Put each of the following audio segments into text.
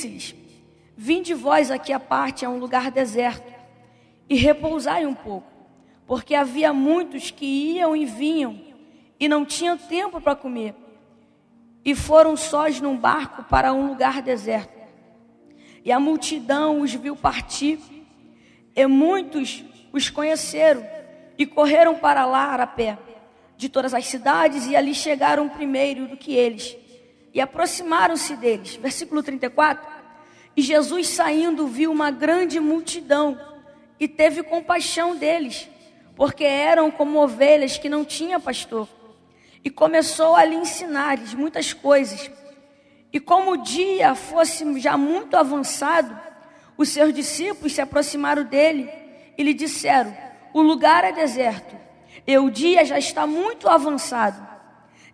Disse-lhes: Vinde vós aqui à parte a um lugar deserto e repousai um pouco, porque havia muitos que iam e vinham e não tinham tempo para comer. E foram sós num barco para um lugar deserto. E a multidão os viu partir, e muitos os conheceram e correram para lá a pé de todas as cidades e ali chegaram primeiro do que eles e aproximaram-se deles. Versículo 34. E Jesus saindo viu uma grande multidão e teve compaixão deles, porque eram como ovelhas que não tinham pastor. E começou a lhe ensinar-lhes muitas coisas. E como o dia fosse já muito avançado, os seus discípulos se aproximaram dele e lhe disseram: o lugar é deserto, e o dia já está muito avançado.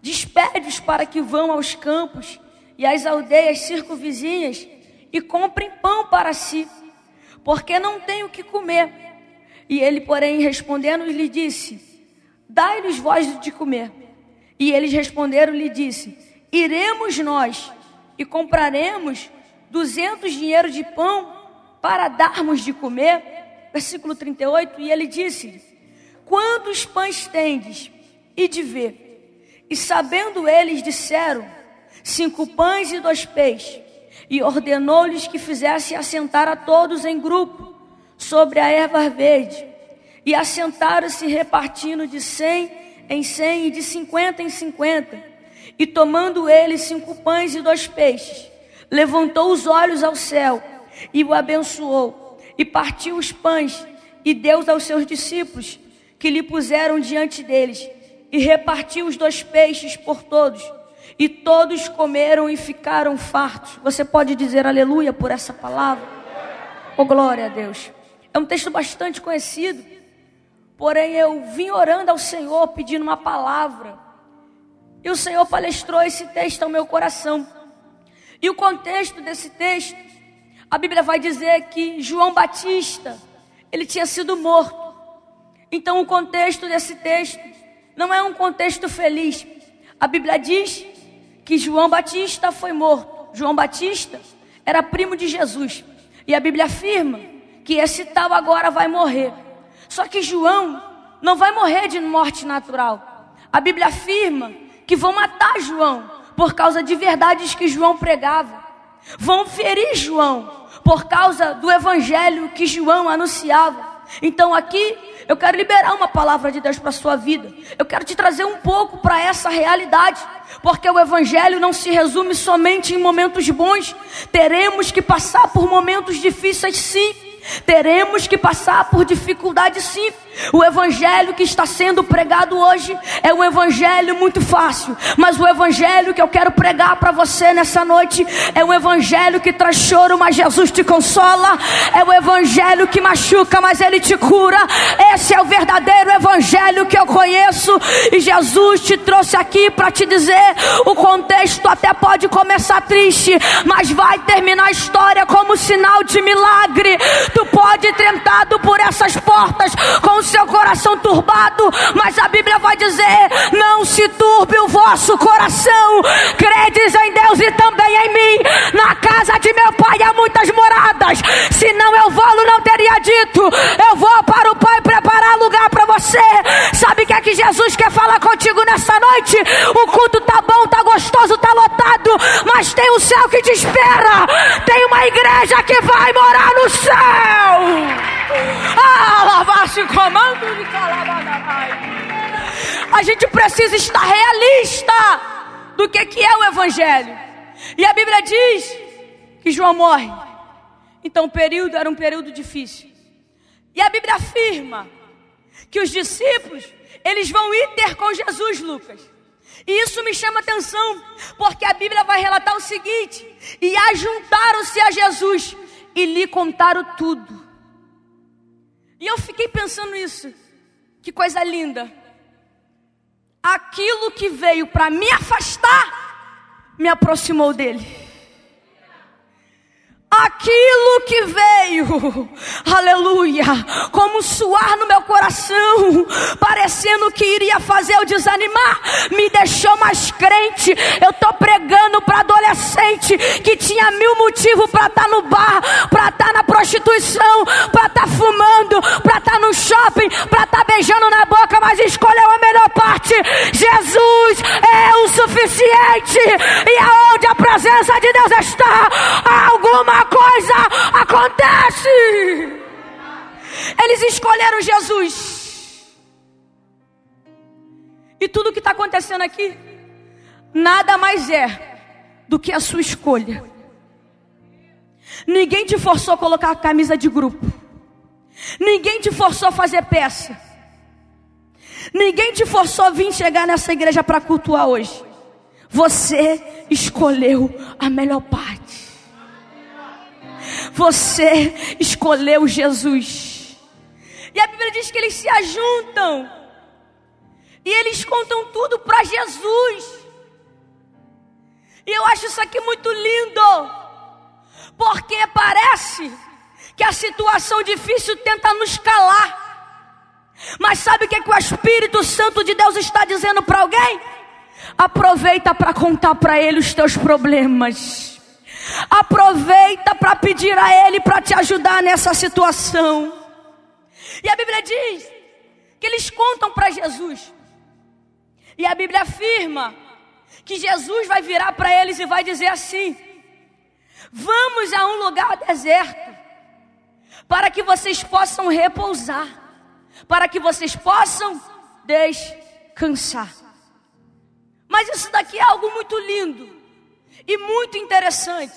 Despede-os para que vão aos campos e às aldeias circunvizinhas e comprem pão para si, porque não têm o que comer. E ele, porém, respondendo, lhe disse: Dai-lhes voz de comer. E eles responderam, lhe disse: Iremos nós e compraremos duzentos dinheiros de pão para darmos de comer versículo 38, e ele disse: Quantos pães tendes? E de ver. E sabendo eles, disseram: Cinco pães e dois peixes. E ordenou-lhes que fizesse assentar a todos em grupo sobre a erva verde. E assentaram-se repartindo de cem em cem e de cinquenta em cinquenta. E tomando ele cinco pães e dois peixes, levantou os olhos ao céu e o abençoou e partiu os pães e deu aos seus discípulos, que lhe puseram diante deles, e repartiu os dois peixes por todos, e todos comeram e ficaram fartos. Você pode dizer aleluia por essa palavra? Oh, glória a Deus. É um texto bastante conhecido, porém eu vim orando ao Senhor pedindo uma palavra, e o Senhor palestrou esse texto ao meu coração. E o contexto desse texto a Bíblia vai dizer que João Batista, ele tinha sido morto. Então o contexto desse texto não é um contexto feliz. A Bíblia diz que João Batista foi morto. João Batista era primo de Jesus. E a Bíblia afirma que esse tal agora vai morrer. Só que João não vai morrer de morte natural. A Bíblia afirma que vão matar João por causa de verdades que João pregava. Vão ferir João por causa do evangelho que João anunciava. Então aqui eu quero liberar uma palavra de Deus para a sua vida. Eu quero te trazer um pouco para essa realidade, porque o evangelho não se resume somente em momentos bons. Teremos que passar por momentos difíceis sim. Teremos que passar por dificuldades sim. O evangelho que está sendo pregado hoje é um evangelho muito fácil, mas o evangelho que eu quero pregar para você nessa noite é um evangelho que traz choro, mas Jesus te consola. É o evangelho que machuca, mas ele te cura. Esse é o verdadeiro evangelho que eu conheço e Jesus te trouxe aqui para te dizer: o contexto até pode começar triste, mas vai terminar a história como sinal de milagre. Tu pode ter entrado por essas portas com seu coração turbado, mas a Bíblia vai dizer: não se turbe o vosso coração, credes em Deus e também em mim. Na casa de meu pai há muitas moradas, se não eu vou, não teria dito: eu vou para o Pai preparar lugar para você. Sabe o que é que Jesus quer falar contigo nessa noite? O culto tá bom, tá gostoso, tá lotado, mas tem um céu que te espera, tem uma igreja que vai morar no céu. Ah, comando de A gente precisa estar realista do que, que é o Evangelho. E a Bíblia diz que João morre. Então o período era um período difícil. E a Bíblia afirma que os discípulos, eles vão ter com Jesus, Lucas. E isso me chama atenção, porque a Bíblia vai relatar o seguinte: e ajuntaram-se a Jesus e lhe contaram tudo. E eu fiquei pensando nisso. Que coisa linda. Aquilo que veio para me afastar, me aproximou dele. Aquilo que veio, aleluia, como suar no meu coração, parecendo que iria fazer eu desanimar, me deixou mais crente. Eu estou pregando para adolescente que tinha mil motivos para estar tá no bar, para estar tá na prostituição, para estar tá fumando, para estar no shopping, para estar beijando na boca, mas escolheu a melhor parte. Jesus é o suficiente, e aonde a presença de Deus está, alguma coisa acontece. Eles escolheram Jesus. E tudo que está acontecendo aqui, nada mais é do que a sua escolha. Ninguém te forçou a colocar a camisa de grupo. Ninguém te forçou a fazer peça. Ninguém te forçou a vir chegar nessa igreja para cultuar hoje. Você escolheu a melhor parte. Você escolheu Jesus. E a Bíblia diz que eles se ajuntam. E eles contam tudo para Jesus. E eu acho isso aqui muito lindo. Porque parece que a situação difícil tenta nos calar. Mas sabe o que, é que o Espírito Santo de Deus está dizendo para alguém? Aproveita para contar para ele os teus problemas. Aproveita para pedir a ele para te ajudar nessa situação. E a Bíblia diz que eles contam para Jesus. E a Bíblia afirma que Jesus vai virar para eles e vai dizer assim: Vamos a um lugar deserto, para que vocês possam repousar, para que vocês possam descansar. Mas isso daqui é algo muito lindo e muito interessante.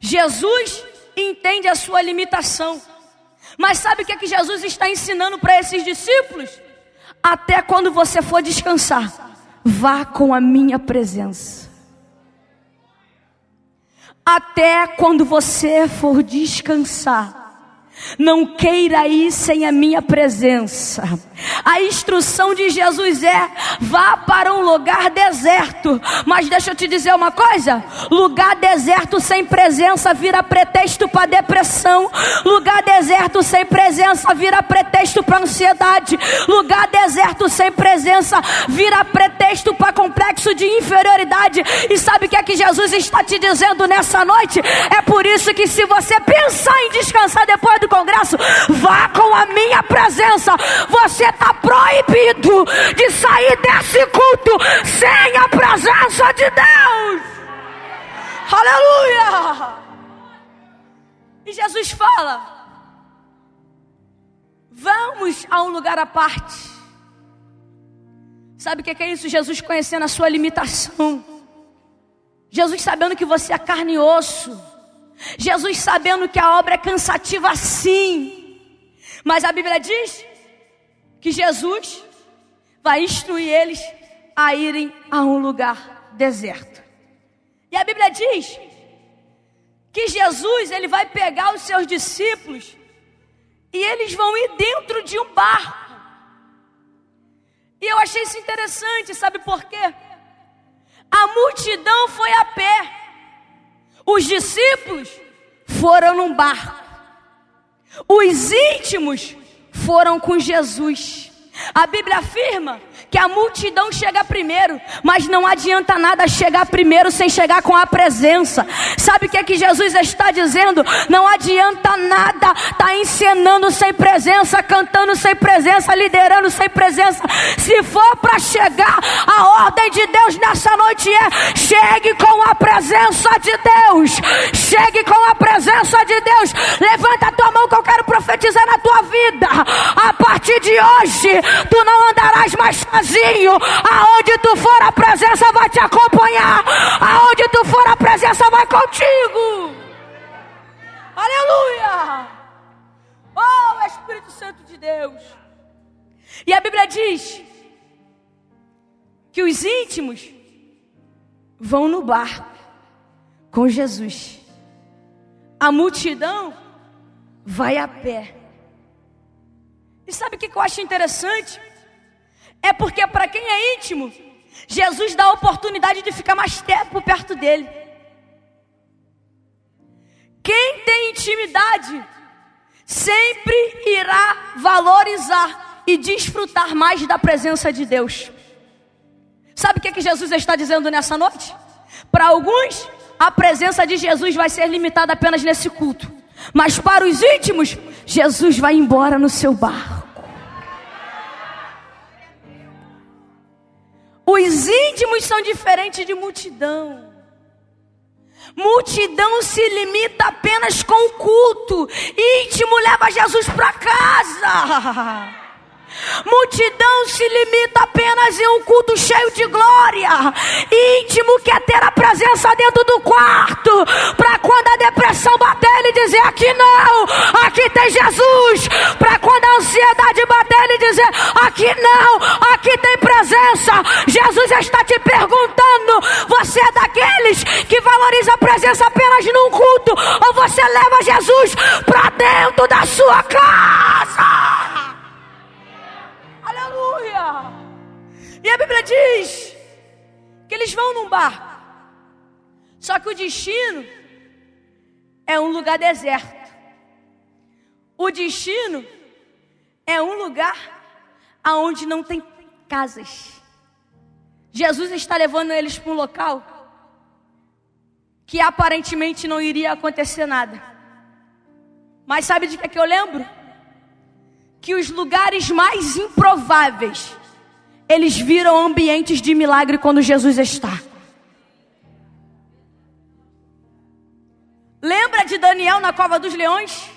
Jesus entende a sua limitação. Mas sabe o que, é que Jesus está ensinando para esses discípulos? Até quando você for descansar, vá com a minha presença. Até quando você for descansar, não queira ir sem a minha presença. A instrução de Jesus é: vá para um lugar deserto. Mas deixa eu te dizer uma coisa: lugar deserto sem presença vira pretexto para depressão. Lugar deserto sem presença vira pretexto para ansiedade. Lugar deserto sem presença vira pretexto para complexo de inferioridade. E sabe o que é que Jesus está te dizendo nessa noite? É por isso que se você pensar em descansar depois do congresso, vá com a minha presença. Você está proibido de sair desse culto sem a presença de Deus. Aleluia! E Jesus fala: Vamos a um lugar à parte. Sabe o que é isso? Jesus conhecendo a sua limitação. Jesus sabendo que você é carne e osso. Jesus sabendo que a obra é cansativa sim. Mas a Bíblia diz que Jesus vai instruir eles a irem a um lugar deserto. E a Bíblia diz que Jesus ele vai pegar os seus discípulos e eles vão ir dentro de um barco. E eu achei isso interessante, sabe por quê? A multidão foi a pé. Os discípulos foram num barco. Os íntimos foram com Jesus. A Bíblia afirma que a multidão chega primeiro, mas não adianta nada chegar primeiro sem chegar com a presença. Sabe o que é que Jesus está dizendo? Não adianta nada tá encenando sem presença, cantando sem presença, liderando sem presença. Se for para chegar, a ordem de Deus nessa noite é: chegue com a presença de Deus. Chegue com a presença de Deus. Levanta a tua mão que eu quero profetizar na tua vida. A partir de hoje, tu não andarás mais sozinho sozinho. Aonde tu for, a presença vai te acompanhar. Aonde tu for, a presença vai contigo. Aleluia! Oh, Espírito Santo de Deus. E a Bíblia diz que os íntimos vão no barco com Jesus. A multidão vai a pé. E sabe o que eu acho interessante? É porque para quem é íntimo, Jesus dá a oportunidade de ficar mais tempo perto dele. Quem tem intimidade sempre irá valorizar e desfrutar mais da presença de Deus. Sabe o que, é que Jesus está dizendo nessa noite? Para alguns, a presença de Jesus vai ser limitada apenas nesse culto. Mas para os íntimos, Jesus vai embora no seu barco. Os íntimos são diferentes de multidão. Multidão se limita apenas com o culto. Íntimo leva Jesus para casa. Multidão se limita apenas em um culto cheio de glória. Íntimo quer ter a presença dentro do quarto. Para quando a depressão bater, ele dizer: Aqui não, aqui tem Jesus. Para quando a ansiedade bater, ele dizer: Aqui não. Jesus está te perguntando: Você é daqueles que valoriza a presença apenas num culto? Ou você leva Jesus para dentro da sua casa? Aleluia! E a Bíblia diz que eles vão num bar. Só que o destino é um lugar deserto. O destino é um lugar aonde não tem casas. Jesus está levando eles para um local que aparentemente não iria acontecer nada. Mas sabe de que, é que eu lembro? que os lugares mais improváveis, eles viram ambientes de milagre quando Jesus está. Lembra de Daniel na cova dos leões?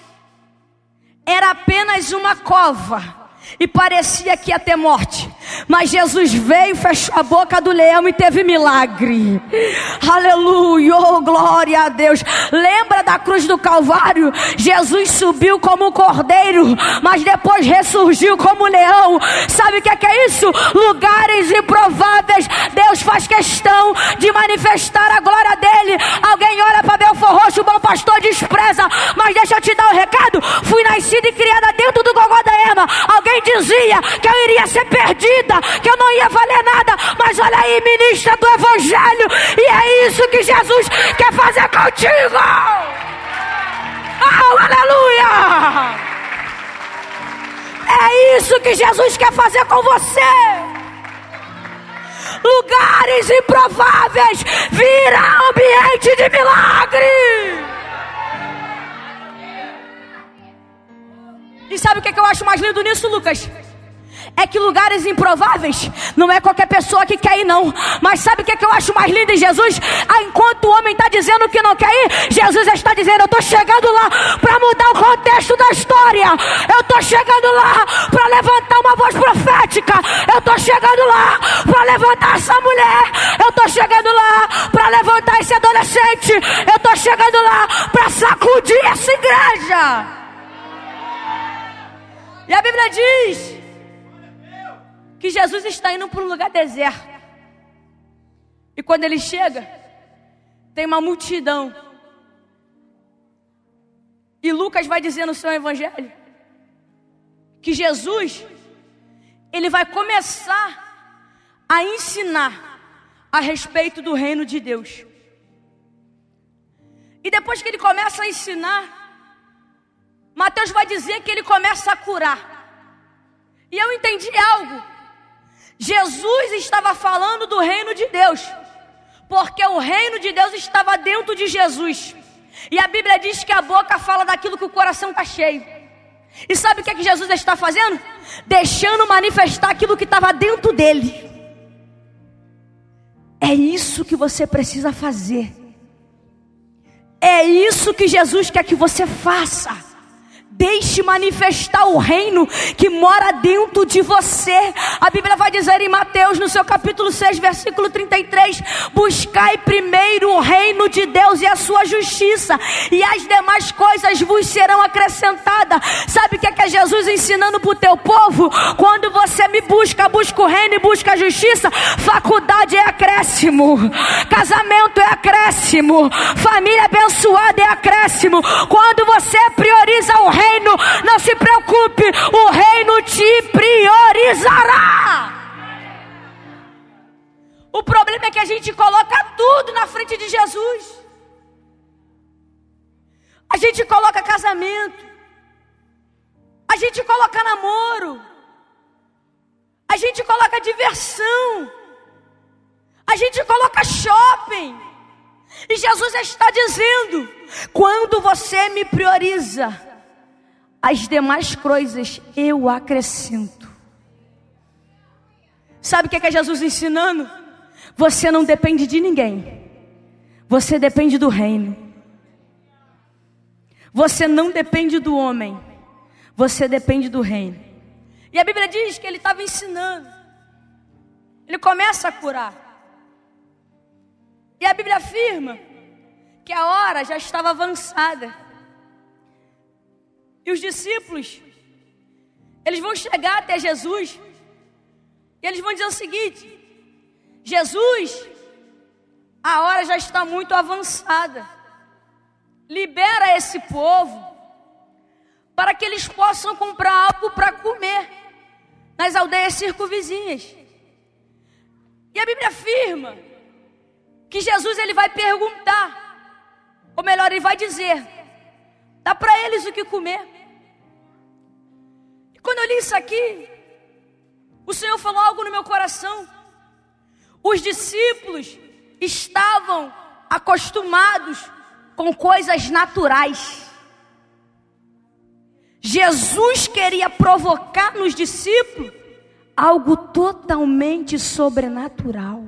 Era apenas uma cova e parecia que ia ter morte. Mas Jesus veio, fechou a boca do leão e teve milagre. Aleluia, oh, glória a Deus. Lembra da cruz do Calvário? Jesus subiu como um cordeiro, mas depois ressurgiu como um leão. Sabe o que é, que é isso? Lugares improváveis. Deus faz questão de manifestar a glória dele. Alguém olha para Belfor Roxo, o bom pastor despreza. Mas deixa eu te dar um recado. Fui nascida e criada dentro do Gogó da Ema. Alguém dizia que eu iria ser perdida, que eu não ia valer nada, mas olha aí, ministra do Evangelho, e é isso que Jesus quer fazer contigo. Oh, aleluia! É isso que Jesus quer fazer com você. Lugares improváveis viram ambiente de milagre. E sabe o que, que eu acho mais lindo nisso, Lucas? É que lugares improváveis não é qualquer pessoa que quer ir, não. Mas sabe o que, é que eu acho mais lindo em Jesus? Ah, enquanto o homem está dizendo que não quer ir, Jesus está dizendo: Eu estou chegando lá para mudar o contexto da história. Eu estou chegando lá para levantar uma voz profética. Eu estou chegando lá para levantar essa mulher. Eu estou chegando lá para levantar esse adolescente. Eu estou chegando lá para sacudir essa igreja. E a Bíblia diz que Jesus está indo para um lugar deserto. E quando ele chega, tem uma multidão. E Lucas vai dizer no seu evangelho que Jesus ele vai começar a ensinar a respeito do reino de Deus. E depois que ele começa a ensinar, Mateus vai dizer que ele começa a curar. E eu entendi algo. Jesus estava falando do reino de Deus, porque o reino de Deus estava dentro de Jesus. E a Bíblia diz que a boca fala daquilo que o coração está cheio. E sabe o que, é que Jesus está fazendo? Deixando manifestar aquilo que estava dentro dele. É isso que você precisa fazer. É isso que Jesus quer que você faça. Deixe manifestar o reino que mora dentro de você. A Bíblia vai dizer em Mateus, no seu capítulo 6, versículo 33: Buscai primeiro o reino de Deus e a sua justiça, e as demais coisas vos serão acrescentadas. Sabe o que é, que é Jesus ensinando para o teu povo? Quando você me busca, busca o reino e busca a justiça, faculdade é acréscimo, casamento é acréscimo, família abençoada é acréscimo. Quando você prioriza o reino, reino, não se preocupe, o reino te priorizará. O problema é que a gente coloca tudo na frente de Jesus. A gente coloca casamento. A gente coloca namoro. A gente coloca diversão. A gente coloca shopping. E Jesus está dizendo: quando você me prioriza, as demais coisas eu acrescento. Sabe o que é, que é Jesus ensinando? Você não depende de ninguém, você depende do reino. Você não depende do homem, você depende do reino. E a Bíblia diz que ele estava ensinando, ele começa a curar. E a Bíblia afirma que a hora já estava avançada. E os discípulos, eles vão chegar até Jesus, e eles vão dizer o seguinte: Jesus, a hora já está muito avançada libera esse povo para que eles possam comprar algo para comer nas aldeias circunvizinhas. E a Bíblia afirma que Jesus ele vai perguntar, ou melhor, ele vai dizer: dá para eles o que comer. E quando eu li isso aqui, o Senhor falou algo no meu coração. Os discípulos estavam acostumados com coisas naturais. Jesus queria provocar nos discípulos algo totalmente sobrenatural.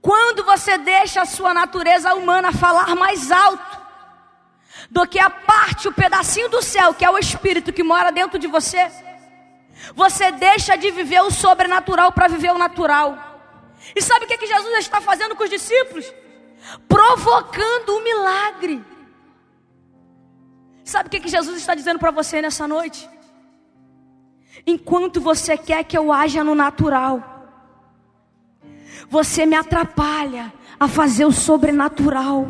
Quando você deixa a sua natureza humana falar mais alto do que a parte, o pedacinho do céu, que é o Espírito que mora dentro de você, você deixa de viver o sobrenatural para viver o natural. E sabe o que, é que Jesus está fazendo com os discípulos? provocando um milagre. Sabe o que, que Jesus está dizendo para você nessa noite? Enquanto você quer que eu haja no natural, você me atrapalha a fazer o sobrenatural.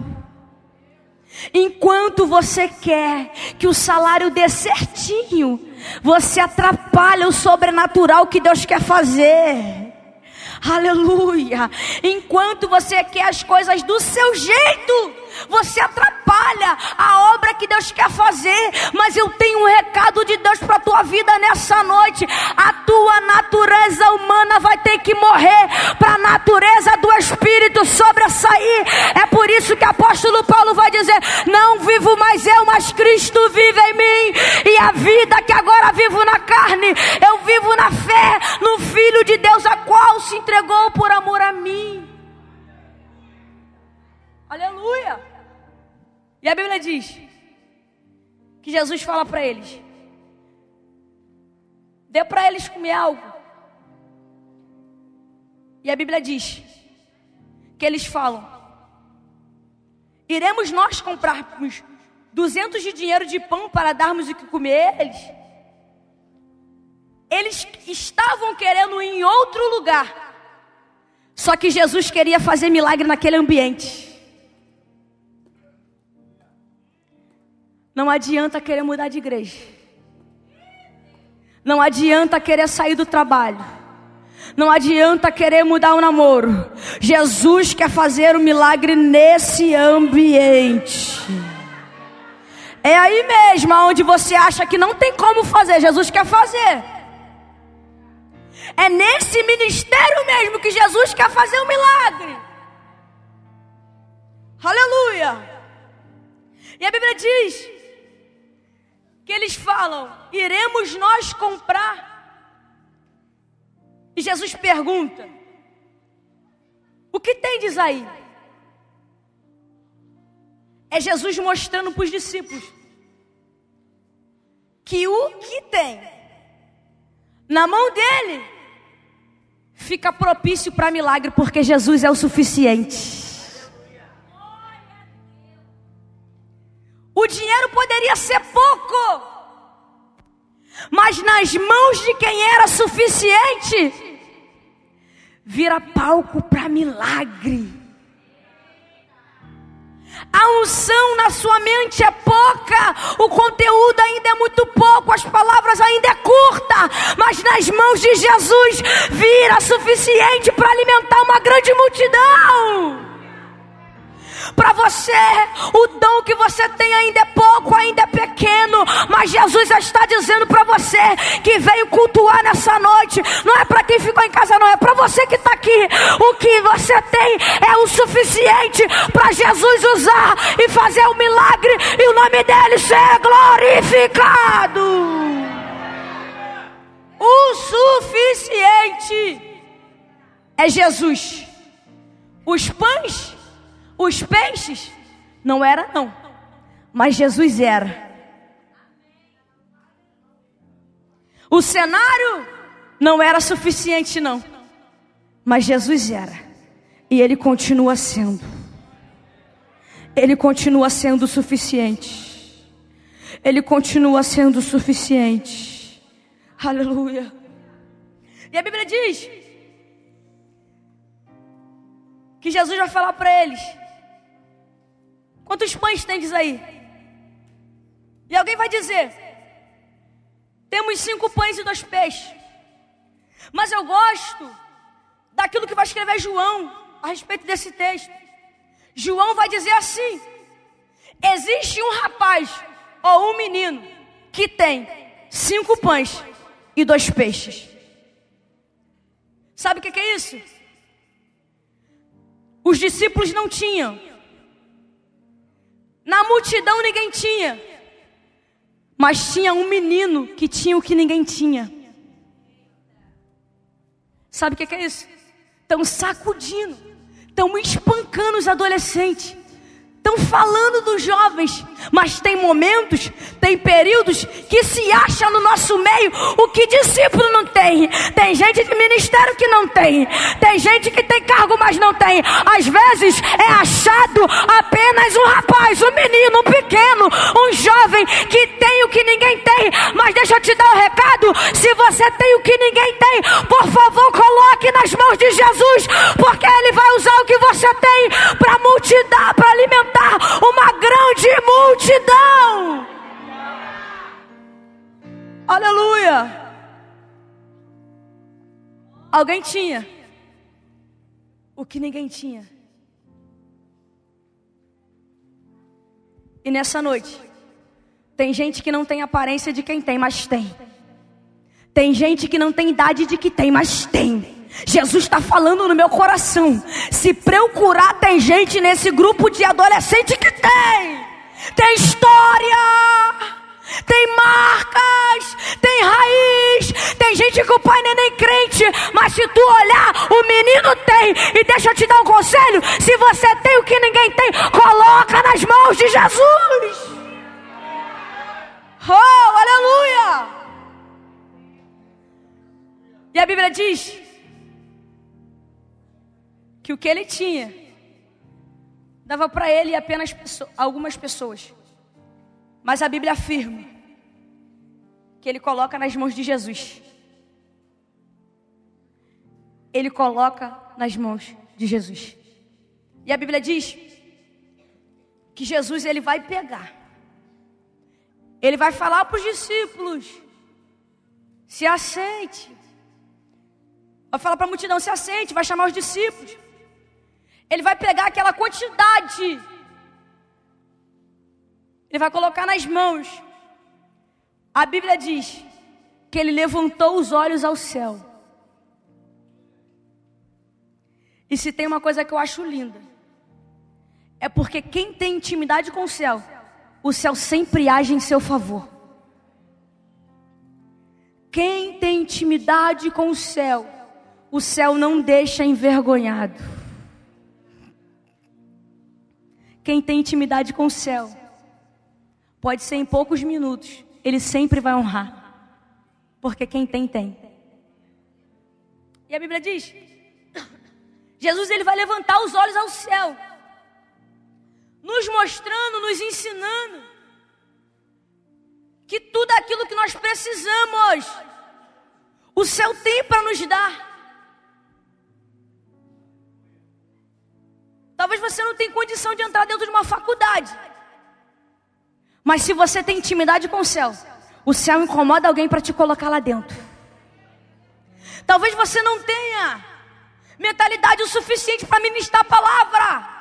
Enquanto você quer que o salário dê certinho, você atrapalha o sobrenatural que Deus quer fazer. Aleluia. Enquanto você quer as coisas do seu jeito, você atrapalha a obra que Deus quer fazer. Mas eu tenho um recado de Deus para a tua vida nessa noite. A tua natureza humana vai ter que morrer para a natureza do Espírito sobressair. É por isso que o apóstolo Paulo vai dizer: Não vivo mais eu, mas Cristo vive em mim. E a vida que agora vivo na carne, eu vivo na fé no Filho de Deus, a qual se entregou por amor a mim. Aleluia. E a Bíblia diz que Jesus fala para eles: dê para eles comer algo. E a Bíblia diz que eles falam: iremos nós comprarmos 200 de dinheiro de pão para darmos o que comer a eles? Eles estavam querendo ir em outro lugar. Só que Jesus queria fazer milagre naquele ambiente. Não adianta querer mudar de igreja. Não adianta querer sair do trabalho. Não adianta querer mudar o namoro. Jesus quer fazer o um milagre nesse ambiente. É aí mesmo onde você acha que não tem como fazer, Jesus quer fazer. É nesse ministério mesmo que Jesus quer fazer o um milagre. Aleluia. E a Bíblia diz que eles falam: iremos nós comprar? E Jesus pergunta: o que tendes aí? É Jesus mostrando para os discípulos que o que tem na mão dele fica propício para milagre, porque Jesus é o suficiente. Dinheiro poderia ser pouco, mas nas mãos de quem era suficiente, vira palco para milagre. A unção na sua mente é pouca, o conteúdo ainda é muito pouco, as palavras ainda é curta, mas nas mãos de Jesus vira suficiente para alimentar uma grande multidão. Para você, o dom que você tem ainda é pouco, ainda é pequeno, mas Jesus está dizendo para você que veio cultuar nessa noite. Não é para quem ficou em casa, não, é para você que está aqui. O que você tem é o suficiente para Jesus usar e fazer o um milagre e o nome dele ser glorificado. O suficiente é Jesus. Os pães os peixes não era não, mas Jesus era. O cenário não era suficiente não, mas Jesus era. E ele continua sendo. Ele continua sendo suficiente. Ele continua sendo suficiente. Aleluia. E a Bíblia diz que Jesus vai falar para eles: Quantos pães tem aí? E alguém vai dizer: temos cinco pães e dois peixes. Mas eu gosto daquilo que vai escrever João a respeito desse texto. João vai dizer assim: existe um rapaz ou um menino que tem cinco pães e dois peixes. Sabe o que é isso? Os discípulos não tinham na multidão ninguém tinha. Mas tinha um menino que tinha o que ninguém tinha. Sabe o que é isso? Estão sacudindo, estão espancando os adolescentes estão falando dos jovens, mas tem momentos, tem períodos que se acha no nosso meio o que discípulo não tem. Tem gente de ministério que não tem, tem gente que tem cargo, mas não tem. Às vezes é achado apenas um rapaz, um menino, um pequeno, um jovem que tem o que ninguém tem. Mas deixa eu te dar um recado: se você tem o que ninguém tem, por favor, coloque nas mãos de Jesus, porque Ele vai usar o que você tem para multidão, para alimentar uma grande multidão. Aleluia. Alguém tinha o que ninguém tinha. E nessa noite, tem gente que não tem aparência de quem tem, mas tem. Tem gente que não tem idade de que tem, mas tem. Jesus está falando no meu coração. Se procurar, tem gente nesse grupo de adolescente que tem. Tem história. Tem marcas, tem raiz, tem gente que o pai não é nem crente, mas se tu olhar, o menino tem. E deixa eu te dar um conselho: se você tem o que ninguém tem, coloca nas mãos de Jesus. Oh, aleluia! E a Bíblia diz que o que ele tinha dava para ele apenas algumas pessoas. Mas a Bíblia afirma que ele coloca nas mãos de Jesus. Ele coloca nas mãos de Jesus. E a Bíblia diz que Jesus ele vai pegar. Ele vai falar para os discípulos: se aceite. Vai falar para a multidão: se aceite. Vai chamar os discípulos. Ele vai pegar aquela quantidade, ele vai colocar nas mãos. A Bíblia diz que ele levantou os olhos ao céu. E se tem uma coisa que eu acho linda, é porque quem tem intimidade com o céu, o céu sempre age em seu favor. Quem tem intimidade com o céu, o céu não deixa envergonhado. Quem tem intimidade com o céu, pode ser em poucos minutos, ele sempre vai honrar. Porque quem tem, tem. E a Bíblia diz: Jesus ele vai levantar os olhos ao céu, nos mostrando, nos ensinando que tudo aquilo que nós precisamos, o céu tem para nos dar. Talvez você não tenha condição de entrar dentro de uma faculdade. Mas se você tem intimidade com o céu, o céu incomoda alguém para te colocar lá dentro. Talvez você não tenha mentalidade o suficiente para ministrar a palavra.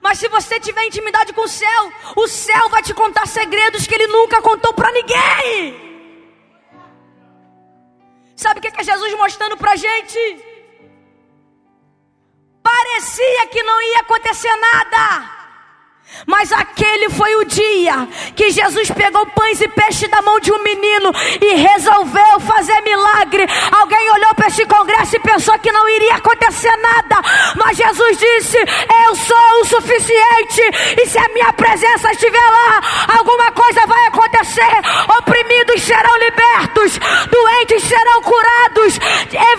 Mas se você tiver intimidade com o céu, o céu vai te contar segredos que ele nunca contou para ninguém. Sabe o que é Jesus mostrando para gente? Parecia que não ia acontecer nada. Mas aquele foi o dia que Jesus pegou pães e peixe da mão de um menino e resolveu fazer milagre. Alguém olhou para esse congresso e pensou que não iria acontecer nada, mas Jesus disse: Eu sou o suficiente, e se a minha presença estiver lá, alguma coisa vai acontecer. Oprimidos serão libertos, doentes serão curados,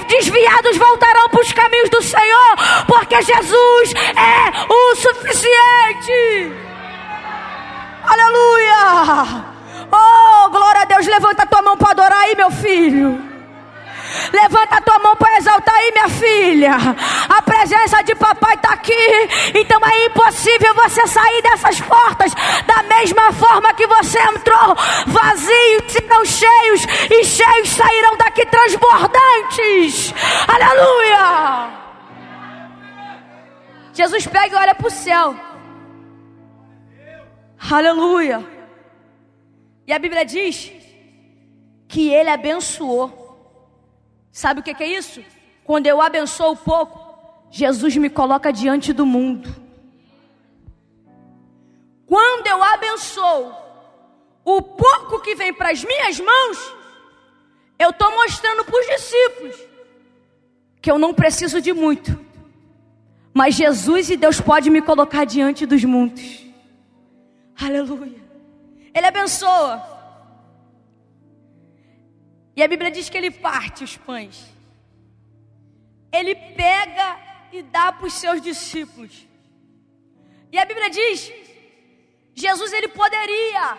desviados voltarão para os caminhos do Senhor, Jesus é o suficiente. Aleluia! Oh, glória a Deus. Levanta a tua mão para adorar aí, meu filho. Levanta a tua mão para exaltar aí, minha filha. A presença de papai está aqui. Então é impossível você sair dessas portas da mesma forma que você entrou. Vazios serão cheios e cheios sairão daqui transbordantes. Aleluia. Jesus pega e olha para o céu. Aleluia. E a Bíblia diz que ele abençoou. Sabe o que é isso? Quando eu abençoo pouco, Jesus me coloca diante do mundo. Quando eu abençoo o pouco que vem para as minhas mãos, eu estou mostrando para os discípulos que eu não preciso de muito, mas Jesus e Deus pode me colocar diante dos mundos. Aleluia. Ele abençoa. E a Bíblia diz que ele parte os pães. Ele pega e dá para os seus discípulos. E a Bíblia diz: Jesus ele poderia,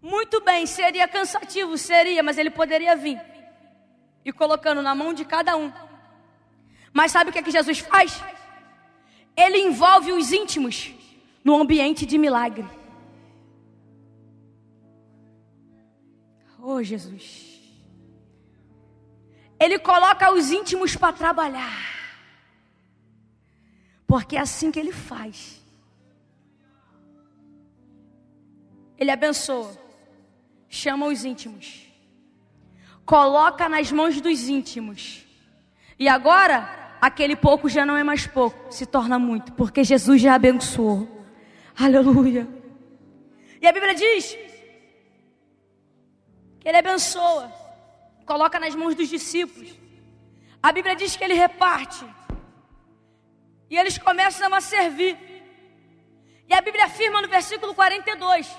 muito bem, seria cansativo, seria, mas ele poderia vir e colocando na mão de cada um. Mas sabe o que, é que Jesus faz? Ele envolve os íntimos no ambiente de milagre. Oh, Jesus. Ele coloca os íntimos para trabalhar. Porque é assim que ele faz. Ele abençoa, chama os íntimos, coloca nas mãos dos íntimos. E agora, aquele pouco já não é mais pouco, se torna muito, porque Jesus já abençoou. Aleluia. E a Bíblia diz que ele abençoa, coloca nas mãos dos discípulos. A Bíblia diz que ele reparte. E eles começam a servir. E a Bíblia afirma no versículo 42: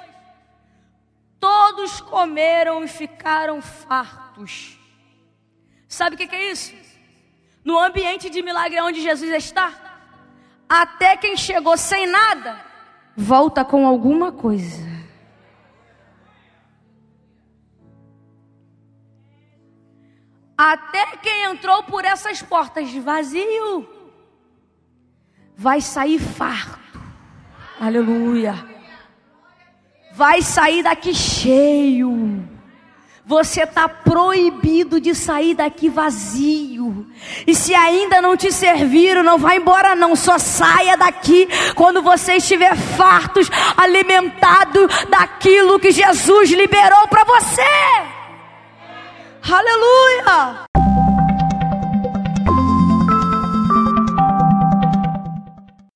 Todos comeram e ficaram fartos. Sabe o que é isso? No ambiente de milagre onde Jesus está, até quem chegou sem nada volta com alguma coisa. Até quem entrou por essas portas vazio vai sair farto. Aleluia. Vai sair daqui cheio. Você está proibido de sair daqui vazio. E se ainda não te serviram, não vá embora não. Só saia daqui quando você estiver fartos, alimentado daquilo que Jesus liberou para você. Aleluia!